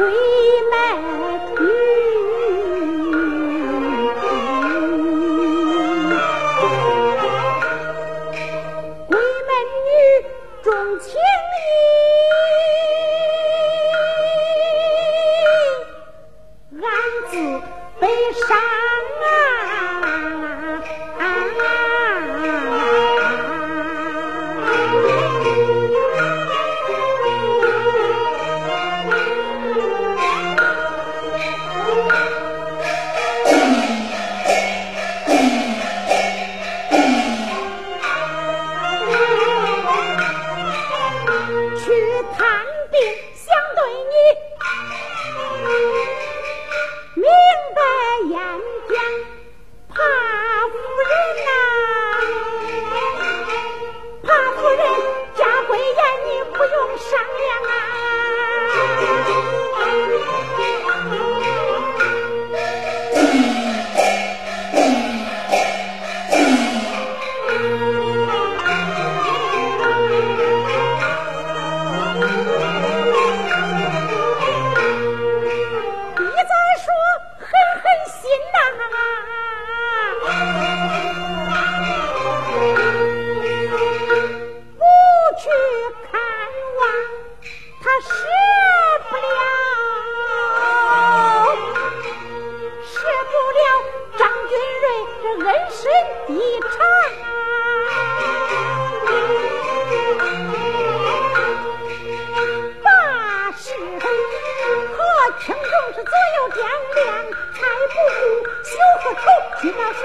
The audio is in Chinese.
Queen. 只看病相对你。明白眼睛怕夫人呐。怕夫人家规严你不用商量啊。去看望，他舍不了，舍不了张君瑞这恩深一场。大事和群众是左右掂量，才不顾羞和愁，急忙说。